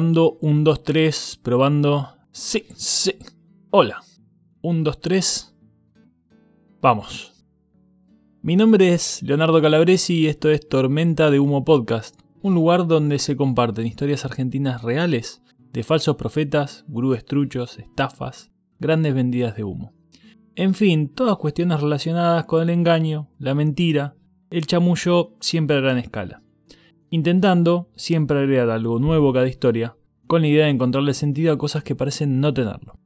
Probando, 1, 2, 3, probando. Sí, sí. Hola. 1, 2, 3. Vamos. Mi nombre es Leonardo Calabresi y esto es Tormenta de Humo Podcast, un lugar donde se comparten historias argentinas reales de falsos profetas, gurúes truchos, estafas, grandes vendidas de humo. En fin, todas cuestiones relacionadas con el engaño, la mentira, el chamullo siempre a gran escala. Intentando siempre agregar algo nuevo a cada historia, con la idea de encontrarle sentido a cosas que parecen no tenerlo.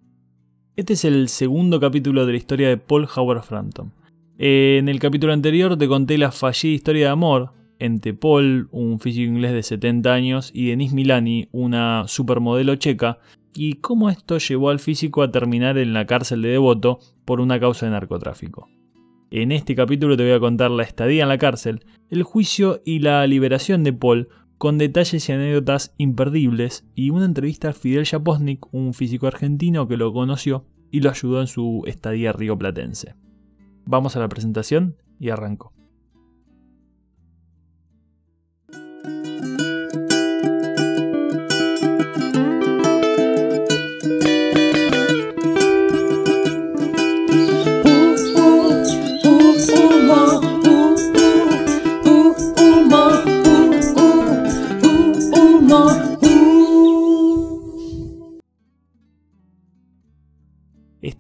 Este es el segundo capítulo de la historia de Paul Howard Frampton. En el capítulo anterior te conté la fallida historia de amor entre Paul, un físico inglés de 70 años, y Denise Milani, una supermodelo checa, y cómo esto llevó al físico a terminar en la cárcel de Devoto por una causa de narcotráfico. En este capítulo te voy a contar la estadía en la cárcel, el juicio y la liberación de Paul con detalles y anécdotas imperdibles y una entrevista a Fidel Japosnik, un físico argentino que lo conoció y lo ayudó en su estadía rioplatense. Vamos a la presentación y arranco.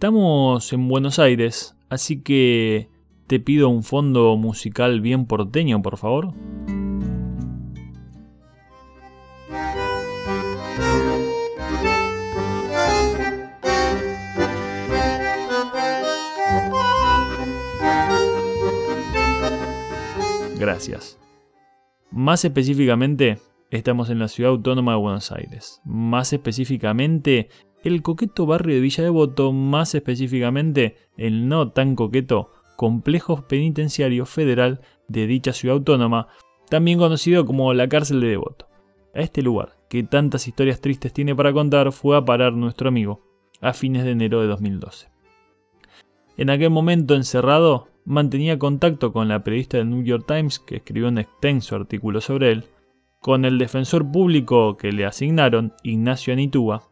Estamos en Buenos Aires, así que te pido un fondo musical bien porteño, por favor. Gracias. Más específicamente, estamos en la ciudad autónoma de Buenos Aires. Más específicamente, el coqueto barrio de Villa Devoto, más específicamente el no tan coqueto complejo penitenciario federal de dicha ciudad autónoma, también conocido como la cárcel de Devoto. A este lugar, que tantas historias tristes tiene para contar, fue a parar nuestro amigo a fines de enero de 2012. En aquel momento encerrado, mantenía contacto con la periodista del New York Times que escribió un extenso artículo sobre él, con el defensor público que le asignaron, Ignacio Anitúa,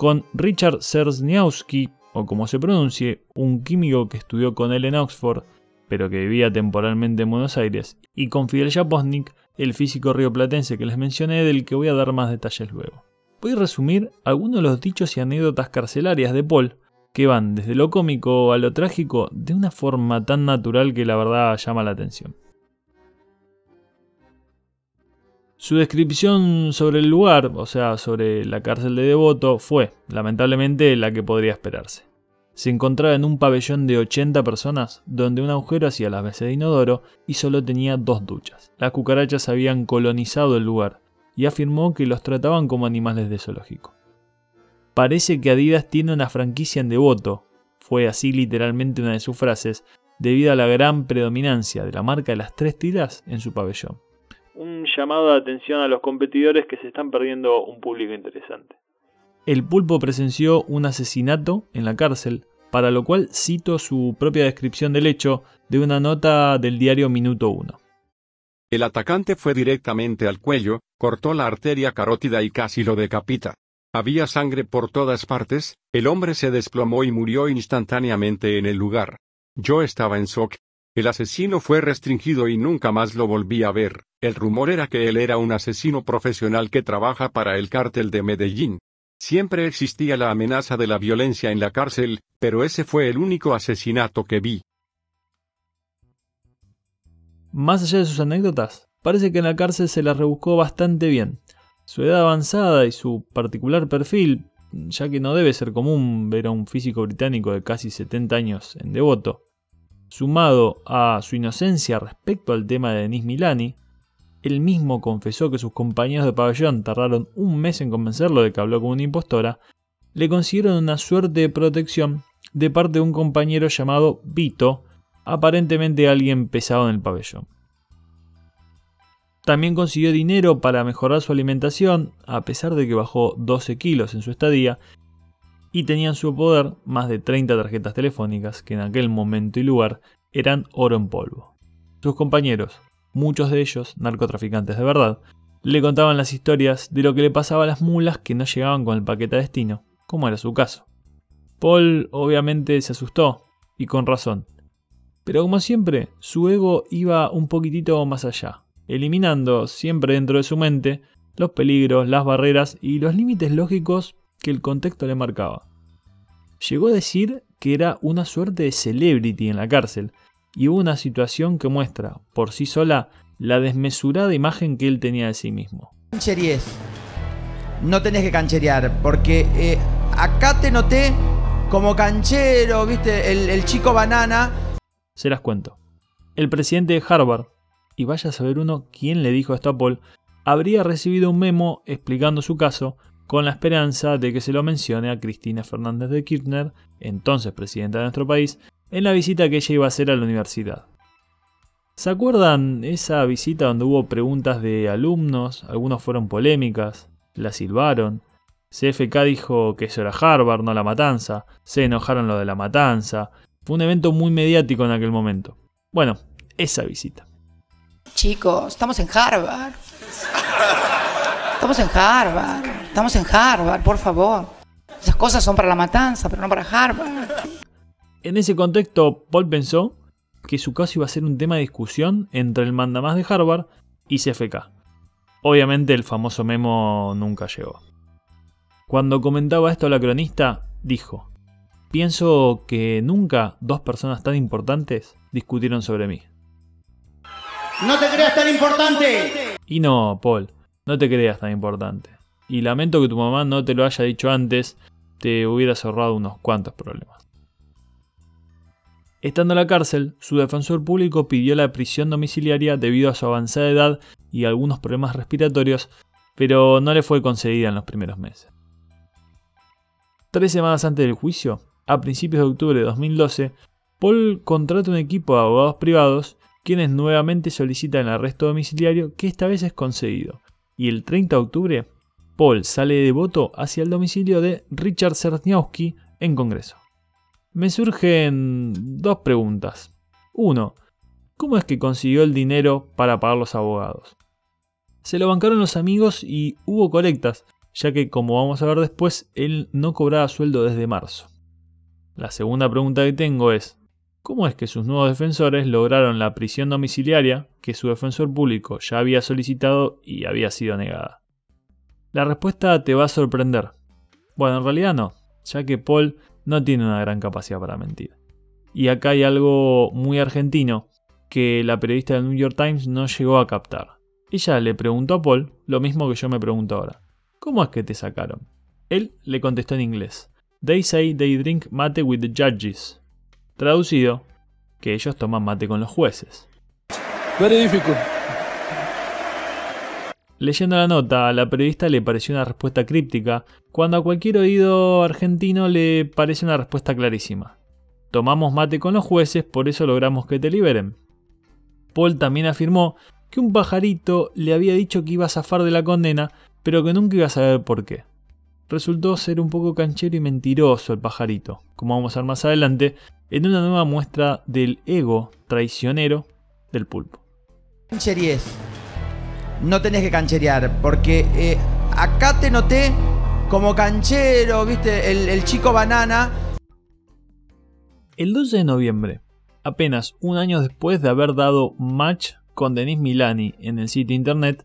con Richard Sersniowski, o como se pronuncie, un químico que estudió con él en Oxford, pero que vivía temporalmente en Buenos Aires, y con Fidel Japosnik, el físico rioplatense que les mencioné, del que voy a dar más detalles luego. Voy a resumir algunos de los dichos y anécdotas carcelarias de Paul, que van desde lo cómico a lo trágico de una forma tan natural que la verdad llama la atención. Su descripción sobre el lugar, o sea, sobre la cárcel de Devoto, fue, lamentablemente, la que podría esperarse. Se encontraba en un pabellón de 80 personas, donde un agujero hacía las veces de inodoro y solo tenía dos duchas. Las cucarachas habían colonizado el lugar y afirmó que los trataban como animales de zoológico. Parece que Adidas tiene una franquicia en Devoto, fue así literalmente una de sus frases, debido a la gran predominancia de la marca de las tres tiras en su pabellón un llamado de atención a los competidores que se están perdiendo un público interesante. El pulpo presenció un asesinato en la cárcel, para lo cual cito su propia descripción del hecho de una nota del diario Minuto 1. El atacante fue directamente al cuello, cortó la arteria carótida y casi lo decapita. Había sangre por todas partes, el hombre se desplomó y murió instantáneamente en el lugar. Yo estaba en shock, el asesino fue restringido y nunca más lo volví a ver. El rumor era que él era un asesino profesional que trabaja para el cártel de Medellín. Siempre existía la amenaza de la violencia en la cárcel, pero ese fue el único asesinato que vi. Más allá de sus anécdotas, parece que en la cárcel se la rebuscó bastante bien. Su edad avanzada y su particular perfil, ya que no debe ser común ver a un físico británico de casi 70 años en devoto, sumado a su inocencia respecto al tema de Denis Milani, él mismo confesó que sus compañeros de pabellón tardaron un mes en convencerlo de que habló con una impostora, le consiguieron una suerte de protección de parte de un compañero llamado Vito, aparentemente alguien pesado en el pabellón. También consiguió dinero para mejorar su alimentación, a pesar de que bajó 12 kilos en su estadía, y tenía en su poder más de 30 tarjetas telefónicas que en aquel momento y lugar eran oro en polvo. Sus compañeros, muchos de ellos narcotraficantes de verdad, le contaban las historias de lo que le pasaba a las mulas que no llegaban con el paquete a destino, como era su caso. Paul obviamente se asustó, y con razón. Pero como siempre, su ego iba un poquitito más allá, eliminando siempre dentro de su mente los peligros, las barreras y los límites lógicos que el contexto le marcaba. Llegó a decir que era una suerte de celebrity en la cárcel, y hubo una situación que muestra, por sí sola, la desmesurada imagen que él tenía de sí mismo. Cancheríes. No tenés que cancherear, porque eh, acá te noté como canchero, viste, el, el chico banana. Se las cuento. El presidente de Harvard, y vaya a saber uno quién le dijo esto a Paul, habría recibido un memo explicando su caso con la esperanza de que se lo mencione a Cristina Fernández de Kirchner, entonces presidenta de nuestro país, en la visita que ella iba a hacer a la universidad. ¿Se acuerdan esa visita donde hubo preguntas de alumnos? Algunos fueron polémicas, la silbaron. CFK dijo que eso era Harvard, no la matanza. Se enojaron lo de la matanza. Fue un evento muy mediático en aquel momento. Bueno, esa visita. Chicos, estamos en Harvard. Estamos en Harvard. Estamos en Harvard, por favor. Esas cosas son para la matanza, pero no para Harvard. En ese contexto, Paul pensó que su caso iba a ser un tema de discusión entre el mandamás de Harvard y CFK. Obviamente el famoso memo nunca llegó. Cuando comentaba esto la cronista, dijo, pienso que nunca dos personas tan importantes discutieron sobre mí. No te creas tan importante. Y no, Paul, no te creas tan importante. Y lamento que tu mamá no te lo haya dicho antes, te hubieras ahorrado unos cuantos problemas. Estando en la cárcel, su defensor público pidió la prisión domiciliaria debido a su avanzada edad y algunos problemas respiratorios, pero no le fue concedida en los primeros meses. Tres semanas antes del juicio, a principios de octubre de 2012, Paul contrata un equipo de abogados privados quienes nuevamente solicitan el arresto domiciliario que esta vez es concedido. Y el 30 de octubre, Paul sale de voto hacia el domicilio de Richard Cerniowski en Congreso. Me surgen dos preguntas. Uno, ¿cómo es que consiguió el dinero para pagar los abogados? Se lo bancaron los amigos y hubo colectas, ya que como vamos a ver después, él no cobraba sueldo desde marzo. La segunda pregunta que tengo es, ¿Cómo es que sus nuevos defensores lograron la prisión domiciliaria que su defensor público ya había solicitado y había sido negada? La respuesta te va a sorprender. Bueno, en realidad no, ya que Paul no tiene una gran capacidad para mentir. Y acá hay algo muy argentino que la periodista del New York Times no llegó a captar. Ella le preguntó a Paul lo mismo que yo me pregunto ahora. ¿Cómo es que te sacaron? Él le contestó en inglés. They say they drink mate with the judges. Traducido, que ellos toman mate con los jueces. Leyendo la nota, a la periodista le pareció una respuesta críptica, cuando a cualquier oído argentino le parece una respuesta clarísima. Tomamos mate con los jueces, por eso logramos que te liberen. Paul también afirmó que un pajarito le había dicho que iba a zafar de la condena, pero que nunca iba a saber por qué resultó ser un poco canchero y mentiroso el pajarito, como vamos a ver más adelante, en una nueva muestra del ego traicionero del pulpo. No tenés que cancherear, porque eh, acá te noté como canchero, viste, el, el chico banana. El 12 de noviembre, apenas un año después de haber dado match con Denis Milani en el sitio internet,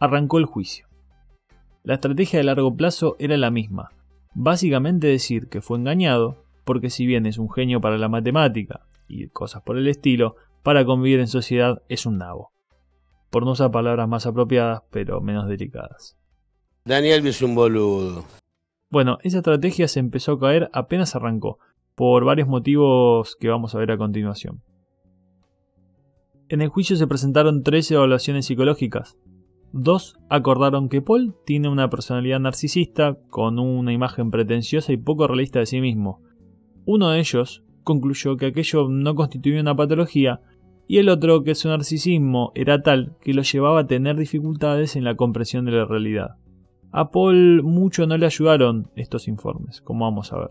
arrancó el juicio. La estrategia de largo plazo era la misma, básicamente decir que fue engañado, porque si bien es un genio para la matemática y cosas por el estilo, para convivir en sociedad es un nabo. Por no usar palabras más apropiadas, pero menos delicadas. Daniel es un boludo. Bueno, esa estrategia se empezó a caer apenas arrancó, por varios motivos que vamos a ver a continuación. En el juicio se presentaron tres evaluaciones psicológicas, Dos acordaron que Paul tiene una personalidad narcisista con una imagen pretenciosa y poco realista de sí mismo. Uno de ellos concluyó que aquello no constituía una patología y el otro que su narcisismo era tal que lo llevaba a tener dificultades en la comprensión de la realidad. A Paul mucho no le ayudaron estos informes, como vamos a ver.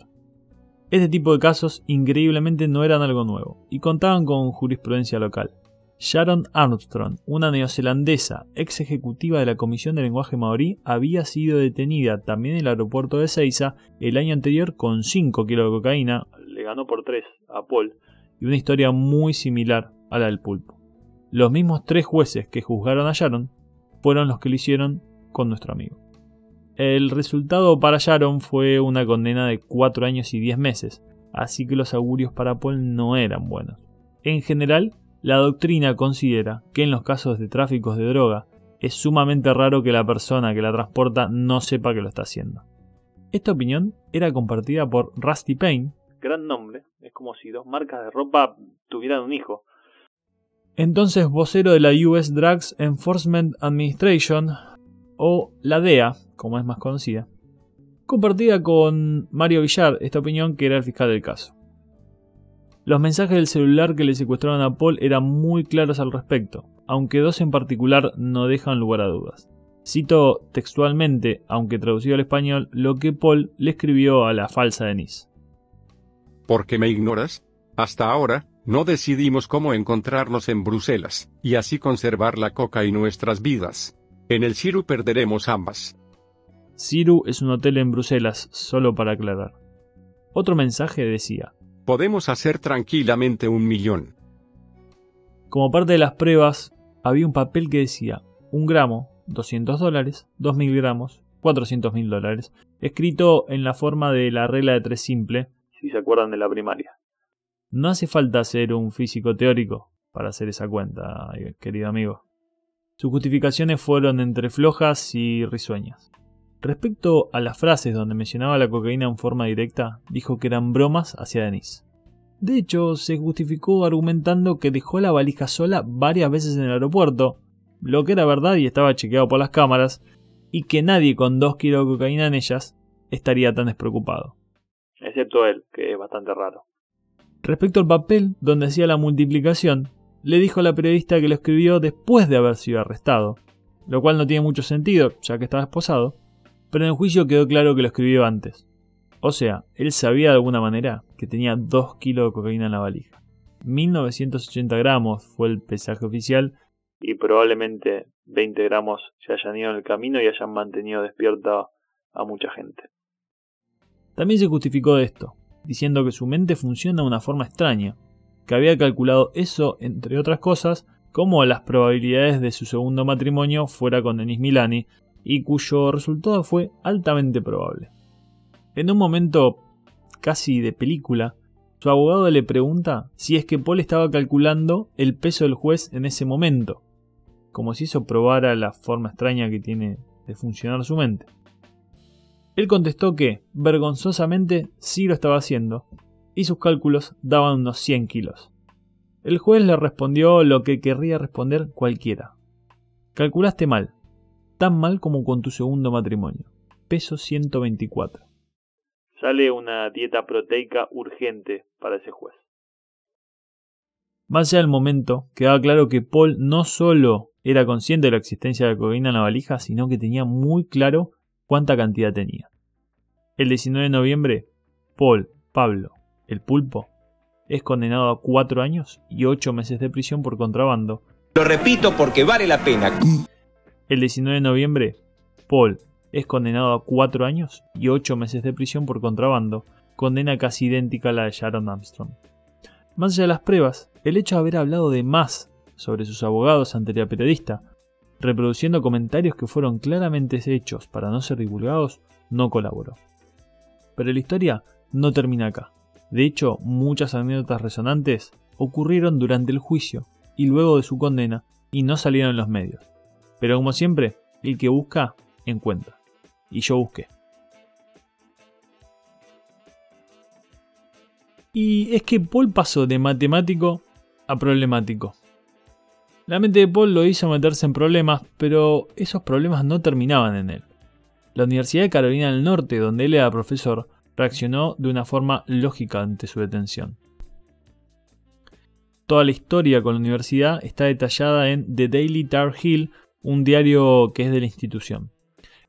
Este tipo de casos increíblemente no eran algo nuevo y contaban con jurisprudencia local Sharon Armstrong, una neozelandesa ex ejecutiva de la Comisión de Lenguaje Maorí, había sido detenida también en el aeropuerto de Seiza el año anterior con 5 kilos de cocaína, le ganó por 3 a Paul, y una historia muy similar a la del pulpo. Los mismos tres jueces que juzgaron a Sharon fueron los que lo hicieron con nuestro amigo. El resultado para Sharon fue una condena de 4 años y 10 meses, así que los augurios para Paul no eran buenos. En general, la doctrina considera que en los casos de tráficos de droga es sumamente raro que la persona que la transporta no sepa que lo está haciendo. Esta opinión era compartida por Rusty Payne, gran nombre, es como si dos marcas de ropa tuvieran un hijo. Entonces vocero de la US Drugs Enforcement Administration, o la DEA, como es más conocida, compartida con Mario Villar esta opinión que era el fiscal del caso. Los mensajes del celular que le secuestraron a Paul eran muy claros al respecto, aunque dos en particular no dejan lugar a dudas. Cito textualmente, aunque traducido al español, lo que Paul le escribió a la falsa Denise. ¿Por qué me ignoras? Hasta ahora, no decidimos cómo encontrarnos en Bruselas, y así conservar la coca y nuestras vidas. En el Ciru perderemos ambas. Ciru es un hotel en Bruselas, solo para aclarar. Otro mensaje decía, Podemos hacer tranquilamente un millón. Como parte de las pruebas, había un papel que decía, un gramo, 200 dólares, 2000 gramos, 400 mil dólares, escrito en la forma de la regla de tres simple, si se acuerdan de la primaria. No hace falta ser un físico teórico para hacer esa cuenta, querido amigo. Sus justificaciones fueron entre flojas y risueñas. Respecto a las frases donde mencionaba la cocaína en forma directa, dijo que eran bromas hacia Denise. De hecho, se justificó argumentando que dejó la valija sola varias veces en el aeropuerto, lo que era verdad y estaba chequeado por las cámaras, y que nadie con dos kilos de cocaína en ellas estaría tan despreocupado. Excepto él, que es bastante raro. Respecto al papel donde hacía la multiplicación, le dijo a la periodista que lo escribió después de haber sido arrestado, lo cual no tiene mucho sentido, ya que estaba esposado, pero en el juicio quedó claro que lo escribió antes. O sea, él sabía de alguna manera que tenía 2 kilos de cocaína en la valija. 1980 gramos fue el pesaje oficial y probablemente 20 gramos se hayan ido en el camino y hayan mantenido despierta a mucha gente. También se justificó esto, diciendo que su mente funciona de una forma extraña, que había calculado eso, entre otras cosas, como las probabilidades de su segundo matrimonio fuera con Denis Milani, y cuyo resultado fue altamente probable. En un momento casi de película, su abogado le pregunta si es que Paul estaba calculando el peso del juez en ese momento, como si eso probara la forma extraña que tiene de funcionar su mente. Él contestó que, vergonzosamente, sí lo estaba haciendo, y sus cálculos daban unos 100 kilos. El juez le respondió lo que querría responder cualquiera. Calculaste mal, tan mal como con tu segundo matrimonio. Peso 124. Sale una dieta proteica urgente para ese juez. Más allá del momento, quedaba claro que Paul no solo era consciente de la existencia de cocaína en la valija, sino que tenía muy claro cuánta cantidad tenía. El 19 de noviembre, Paul, Pablo, el pulpo, es condenado a cuatro años y ocho meses de prisión por contrabando. Lo repito porque vale la pena. El 19 de noviembre, Paul es condenado a cuatro años y ocho meses de prisión por contrabando, condena casi idéntica a la de Sharon Armstrong. Más allá de las pruebas, el hecho de haber hablado de más sobre sus abogados ante la periodista, reproduciendo comentarios que fueron claramente hechos para no ser divulgados, no colaboró. Pero la historia no termina acá. De hecho, muchas anécdotas resonantes ocurrieron durante el juicio y luego de su condena y no salieron en los medios. Pero como siempre, el que busca, encuentra. Y yo busqué. Y es que Paul pasó de matemático a problemático. La mente de Paul lo hizo meterse en problemas, pero esos problemas no terminaban en él. La Universidad de Carolina del Norte, donde él era profesor, reaccionó de una forma lógica ante su detención. Toda la historia con la universidad está detallada en The Daily Tar Heel, un diario que es de la institución.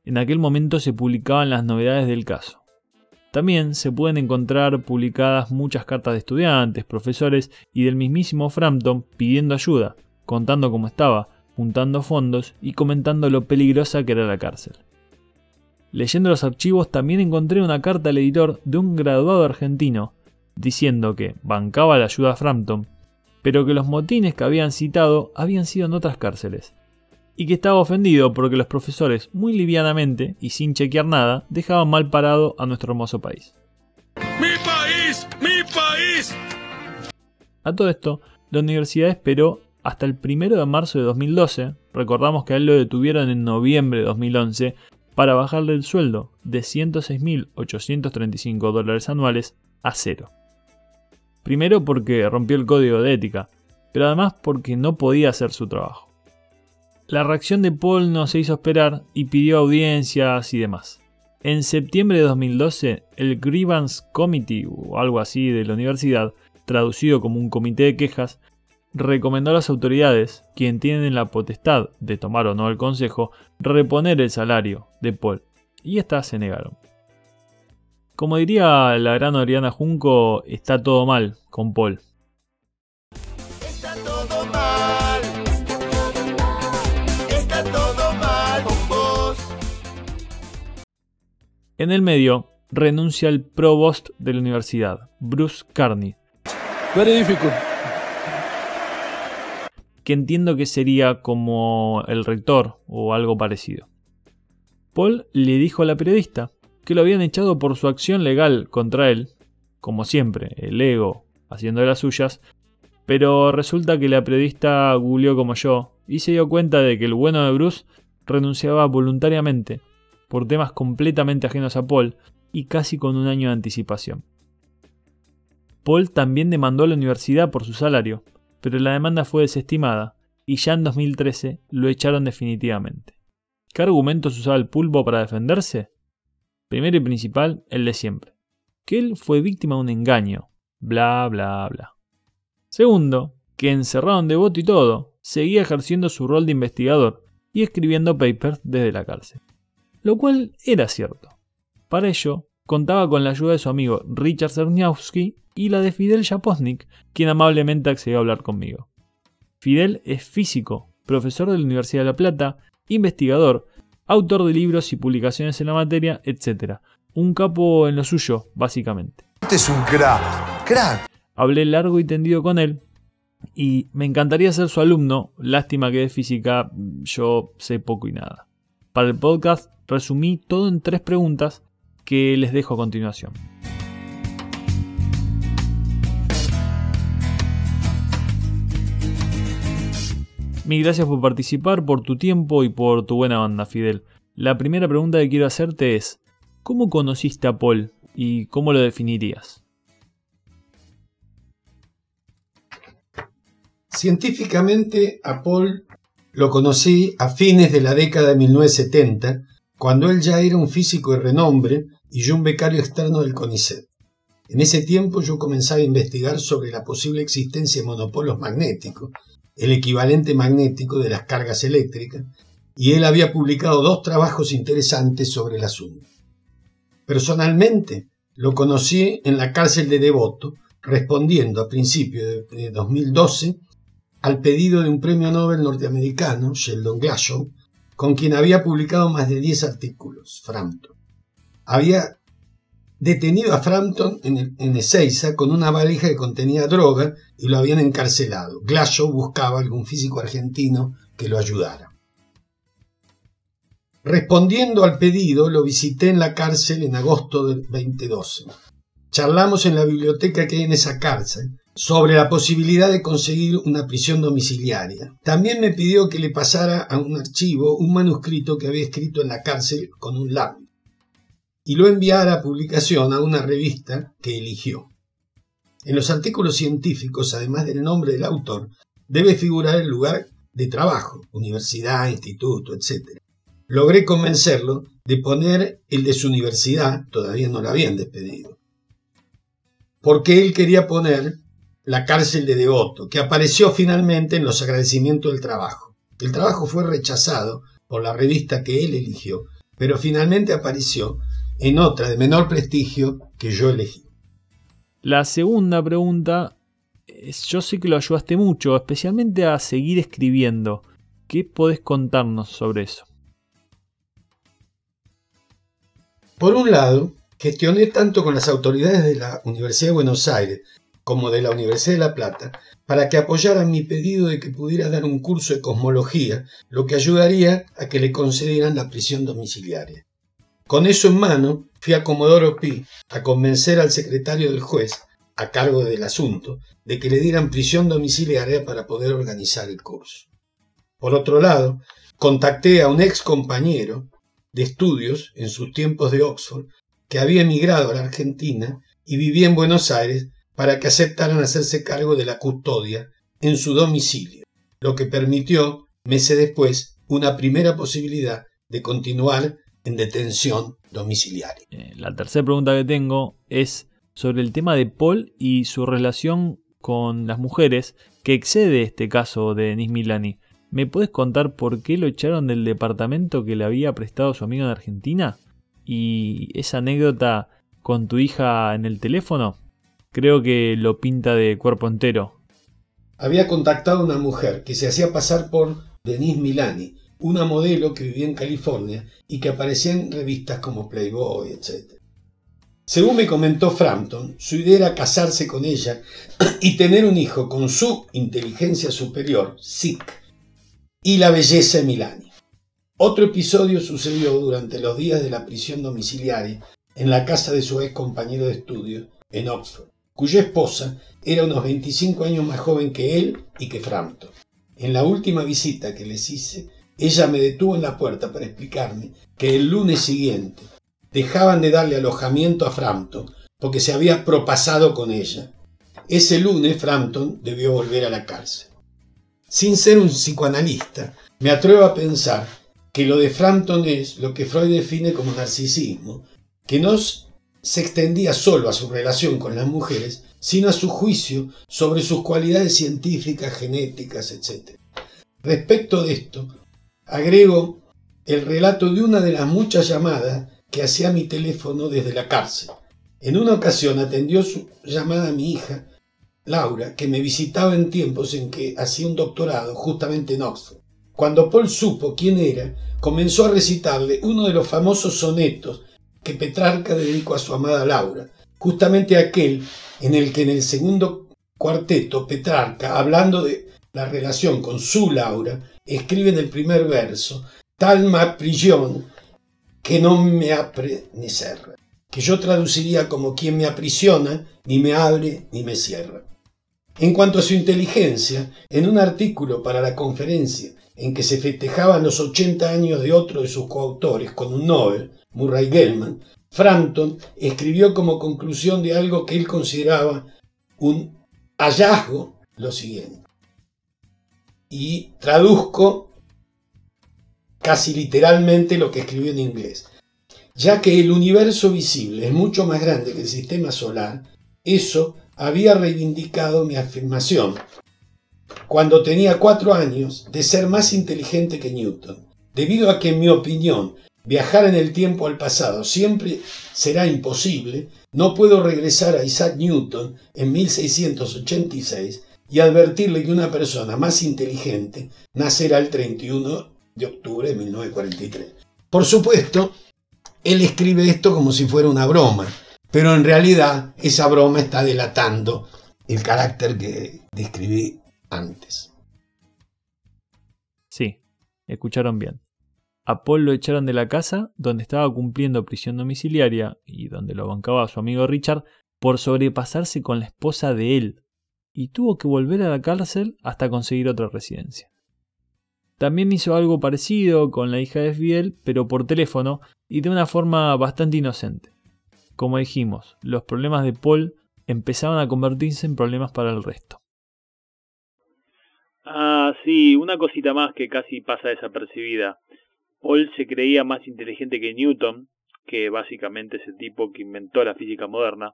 En aquel momento se publicaban las novedades del caso. También se pueden encontrar publicadas muchas cartas de estudiantes, profesores y del mismísimo Frampton pidiendo ayuda, contando cómo estaba, juntando fondos y comentando lo peligrosa que era la cárcel. Leyendo los archivos también encontré una carta al editor de un graduado argentino diciendo que bancaba la ayuda a Frampton, pero que los motines que habían citado habían sido en otras cárceles, y que estaba ofendido porque los profesores muy livianamente y sin chequear nada dejaban mal parado a nuestro hermoso país. ¡Mi país! ¡Mi país! A todo esto, la universidad esperó hasta el 1 de marzo de 2012, recordamos que a él lo detuvieron en noviembre de 2011, para bajarle el sueldo de 106.835 dólares anuales a cero. Primero porque rompió el código de ética, pero además porque no podía hacer su trabajo. La reacción de Paul no se hizo esperar y pidió audiencias y demás. En septiembre de 2012, el Grievance Committee o algo así de la universidad, traducido como un comité de quejas, recomendó a las autoridades, quien tienen la potestad de tomar o no el consejo, reponer el salario de Paul, y éstas se negaron. Como diría la gran Oriana Junco, está todo mal con Paul. Está todo mal. Está todo mal con vos. En el medio, renuncia el provost de la universidad, Bruce Carney, Very difficult. Que entiendo que sería como el rector o algo parecido. Paul le dijo a la periodista que lo habían echado por su acción legal contra él, como siempre, el ego haciendo de las suyas, pero resulta que la periodista googleó como yo y se dio cuenta de que el bueno de Bruce renunciaba voluntariamente por temas completamente ajenos a Paul y casi con un año de anticipación. Paul también demandó a la universidad por su salario, pero la demanda fue desestimada y ya en 2013 lo echaron definitivamente. ¿Qué argumentos usaba el pulpo para defenderse? Primero y principal, el de siempre. Que él fue víctima de un engaño. Bla, bla, bla. Segundo, que encerrado en devoto y todo, seguía ejerciendo su rol de investigador y escribiendo papers desde la cárcel. Lo cual era cierto. Para ello, contaba con la ayuda de su amigo Richard Cerniowski y la de Fidel Japosnik, quien amablemente accedió a hablar conmigo. Fidel es físico, profesor de la Universidad de La Plata, investigador, autor de libros y publicaciones en la materia, etc. Un capo en lo suyo, básicamente. Este es un crack. Crack. Hablé largo y tendido con él y me encantaría ser su alumno, lástima que de física yo sé poco y nada. Para el podcast resumí todo en tres preguntas que les dejo a continuación. Mil gracias por participar, por tu tiempo y por tu buena banda, Fidel. La primera pregunta que quiero hacerte es, ¿cómo conociste a Paul y cómo lo definirías? Científicamente, a Paul lo conocí a fines de la década de 1970, cuando él ya era un físico de renombre y yo un becario externo del CONICET. En ese tiempo yo comenzaba a investigar sobre la posible existencia de monopolos magnéticos, el equivalente magnético de las cargas eléctricas, y él había publicado dos trabajos interesantes sobre el asunto. Personalmente, lo conocí en la cárcel de Devoto, respondiendo a principios de 2012 al pedido de un premio Nobel norteamericano, Sheldon Glashow, con quien había publicado más de 10 artículos, Frampton. Había detenido a Frampton en, en Ezeiza con una valija que contenía droga y lo habían encarcelado. Glashow buscaba algún físico argentino que lo ayudara. Respondiendo al pedido, lo visité en la cárcel en agosto del 2012. Charlamos en la biblioteca que hay en esa cárcel sobre la posibilidad de conseguir una prisión domiciliaria. También me pidió que le pasara a un archivo un manuscrito que había escrito en la cárcel con un lápiz y lo enviara a publicación a una revista que eligió. En los artículos científicos, además del nombre del autor, debe figurar el lugar de trabajo, universidad, instituto, etc. Logré convencerlo de poner el de su universidad, todavía no la habían despedido, porque él quería poner la cárcel de Devoto, que apareció finalmente en los agradecimientos del trabajo. El trabajo fue rechazado por la revista que él eligió, pero finalmente apareció en otra de menor prestigio que yo elegí. La segunda pregunta es- yo sé que lo ayudaste mucho, especialmente a seguir escribiendo. ¿Qué podés contarnos sobre eso? Por un lado, gestioné tanto con las autoridades de la Universidad de Buenos Aires como de la Universidad de La Plata para que apoyaran mi pedido de que pudiera dar un curso de cosmología, lo que ayudaría a que le concedieran la prisión domiciliaria. Con eso en mano, fui a Comodoro Pi a convencer al secretario del juez, a cargo del asunto, de que le dieran prisión domiciliaria para poder organizar el curso. Por otro lado, contacté a un ex compañero de estudios en sus tiempos de Oxford, que había emigrado a la Argentina y vivía en Buenos Aires para que aceptaran hacerse cargo de la custodia en su domicilio, lo que permitió, meses después, una primera posibilidad de continuar en detención domiciliaria. Eh, la tercera pregunta que tengo es sobre el tema de Paul y su relación con las mujeres, que excede este caso de Denis Milani. ¿Me puedes contar por qué lo echaron del departamento que le había prestado su amigo en Argentina? ¿Y esa anécdota con tu hija en el teléfono? Creo que lo pinta de cuerpo entero. Había contactado a una mujer que se hacía pasar por Denise Milani, una modelo que vivía en California y que aparecía en revistas como Playboy, etc. Según me comentó Frampton, su idea era casarse con ella y tener un hijo con su inteligencia superior, SIC, y la belleza de Milani. Otro episodio sucedió durante los días de la prisión domiciliaria en la casa de su ex compañero de estudio en Oxford, cuya esposa era unos 25 años más joven que él y que Frampton. En la última visita que les hice, ella me detuvo en la puerta para explicarme que el lunes siguiente dejaban de darle alojamiento a Frampton porque se había propasado con ella. Ese lunes Frampton debió volver a la cárcel. Sin ser un psicoanalista, me atrevo a pensar que lo de Frampton es lo que Freud define como narcisismo, que no se extendía solo a su relación con las mujeres, sino a su juicio sobre sus cualidades científicas, genéticas, etc. Respecto de esto, agrego el relato de una de las muchas llamadas que hacía mi teléfono desde la cárcel. En una ocasión atendió su llamada mi hija, Laura, que me visitaba en tiempos en que hacía un doctorado justamente en Oxford. Cuando Paul supo quién era, comenzó a recitarle uno de los famosos sonetos que Petrarca dedicó a su amada Laura, justamente aquel en el que en el segundo cuarteto Petrarca, hablando de la relación con su Laura, escribe en el primer verso, tal ma prisión que no me apre ni cerra, que yo traduciría como quien me aprisiona, ni me abre ni me cierra. En cuanto a su inteligencia, en un artículo para la conferencia en que se festejaban los 80 años de otro de sus coautores con un Nobel, Murray Gell-Mann, Frampton escribió como conclusión de algo que él consideraba un hallazgo lo siguiente. Y traduzco casi literalmente lo que escribió en inglés. Ya que el universo visible es mucho más grande que el sistema solar, eso había reivindicado mi afirmación cuando tenía cuatro años de ser más inteligente que Newton, debido a que en mi opinión viajar en el tiempo al pasado siempre será imposible, no puedo regresar a Isaac Newton en 1686 y advertirle que una persona más inteligente nacerá el 31 de octubre de 1943. Por supuesto, él escribe esto como si fuera una broma, pero en realidad esa broma está delatando el carácter que describí antes. Sí, escucharon bien. A Paul lo echaron de la casa donde estaba cumpliendo prisión domiciliaria y donde lo bancaba su amigo Richard por sobrepasarse con la esposa de él y tuvo que volver a la cárcel hasta conseguir otra residencia. También hizo algo parecido con la hija de Fidel, pero por teléfono y de una forma bastante inocente. Como dijimos, los problemas de Paul empezaban a convertirse en problemas para el resto. Sí, una cosita más que casi pasa desapercibida. Paul se creía más inteligente que Newton, que básicamente es el tipo que inventó la física moderna,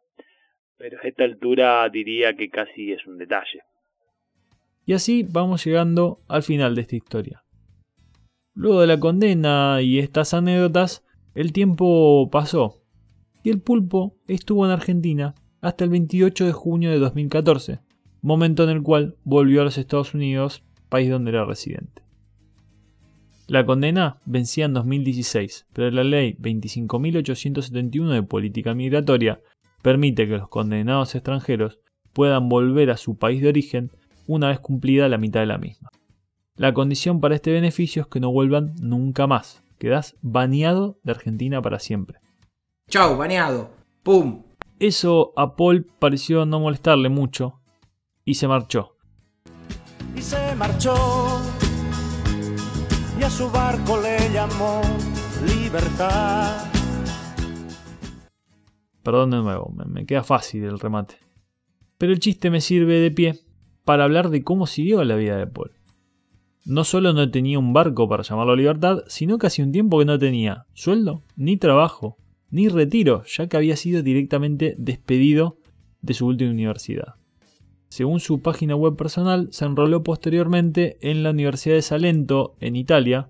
pero a esta altura diría que casi es un detalle. Y así vamos llegando al final de esta historia. Luego de la condena y estas anécdotas, el tiempo pasó y el pulpo estuvo en Argentina hasta el 28 de junio de 2014, momento en el cual volvió a los Estados Unidos, país donde era residente. La condena vencía en 2016, pero la ley 25.871 de política migratoria permite que los condenados extranjeros puedan volver a su país de origen una vez cumplida la mitad de la misma. La condición para este beneficio es que no vuelvan nunca más. Quedás baneado de Argentina para siempre. Chau, baneado. ¡Pum! Eso a Paul pareció no molestarle mucho y se marchó. Marchó y a su barco le llamó libertad. Perdón de nuevo, me, queda fácil el remate. Pero el chiste me sirve de pie para hablar de cómo siguió la vida de Paul. No solo no tenía un barco para llamarlo libertad, sino hacía un tiempo que no tenía sueldo, ni trabajo, ni retiro, ya que había sido directamente despedido de su última universidad. Según su página web personal, se enroló posteriormente en la Universidad de Salento, en Italia.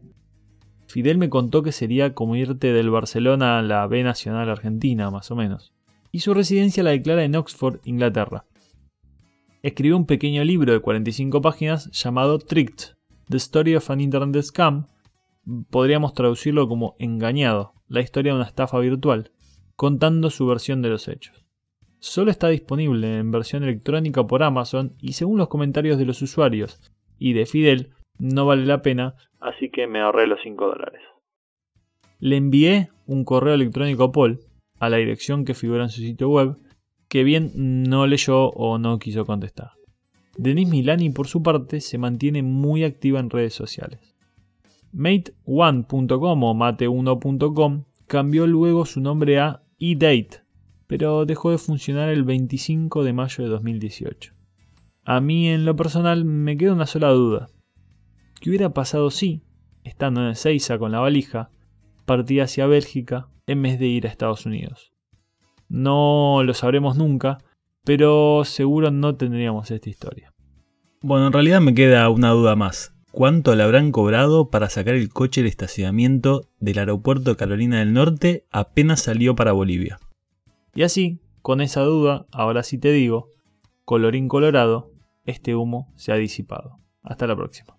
Fidel me contó que sería como irte del Barcelona a la B Nacional Argentina, más o menos. Y su residencia la declara en Oxford, Inglaterra. Escribió un pequeño libro de 45 páginas llamado Tricked, The Story of an Internet Scam. Podríamos traducirlo como Engañado, la historia de una estafa virtual, contando su versión de los hechos. Solo está disponible en versión electrónica por Amazon y según los comentarios de los usuarios y de Fidel, no vale la pena, así que me ahorré los 5 dólares. Le envié un correo electrónico a Paul, a la dirección que figura en su sitio web, que bien no leyó o no quiso contestar. Denise Milani, por su parte, se mantiene muy activa en redes sociales. Mate1.com o mate1.com cambió luego su nombre a eDate, pero dejó de funcionar el 25 de mayo de 2018. A mí en lo personal me queda una sola duda. ¿Qué hubiera pasado si, estando en Ezeiza con la valija, partía hacia Bélgica en vez de ir a Estados Unidos? No lo sabremos nunca, pero seguro no tendríamos esta historia. Bueno, en realidad me queda una duda más. ¿Cuánto le habrán cobrado para sacar el coche del estacionamiento del aeropuerto de Carolina del Norte apenas salió para Bolivia? Y así, con esa duda, ahora sí te digo, colorín colorado, este humo se ha disipado. Hasta la próxima.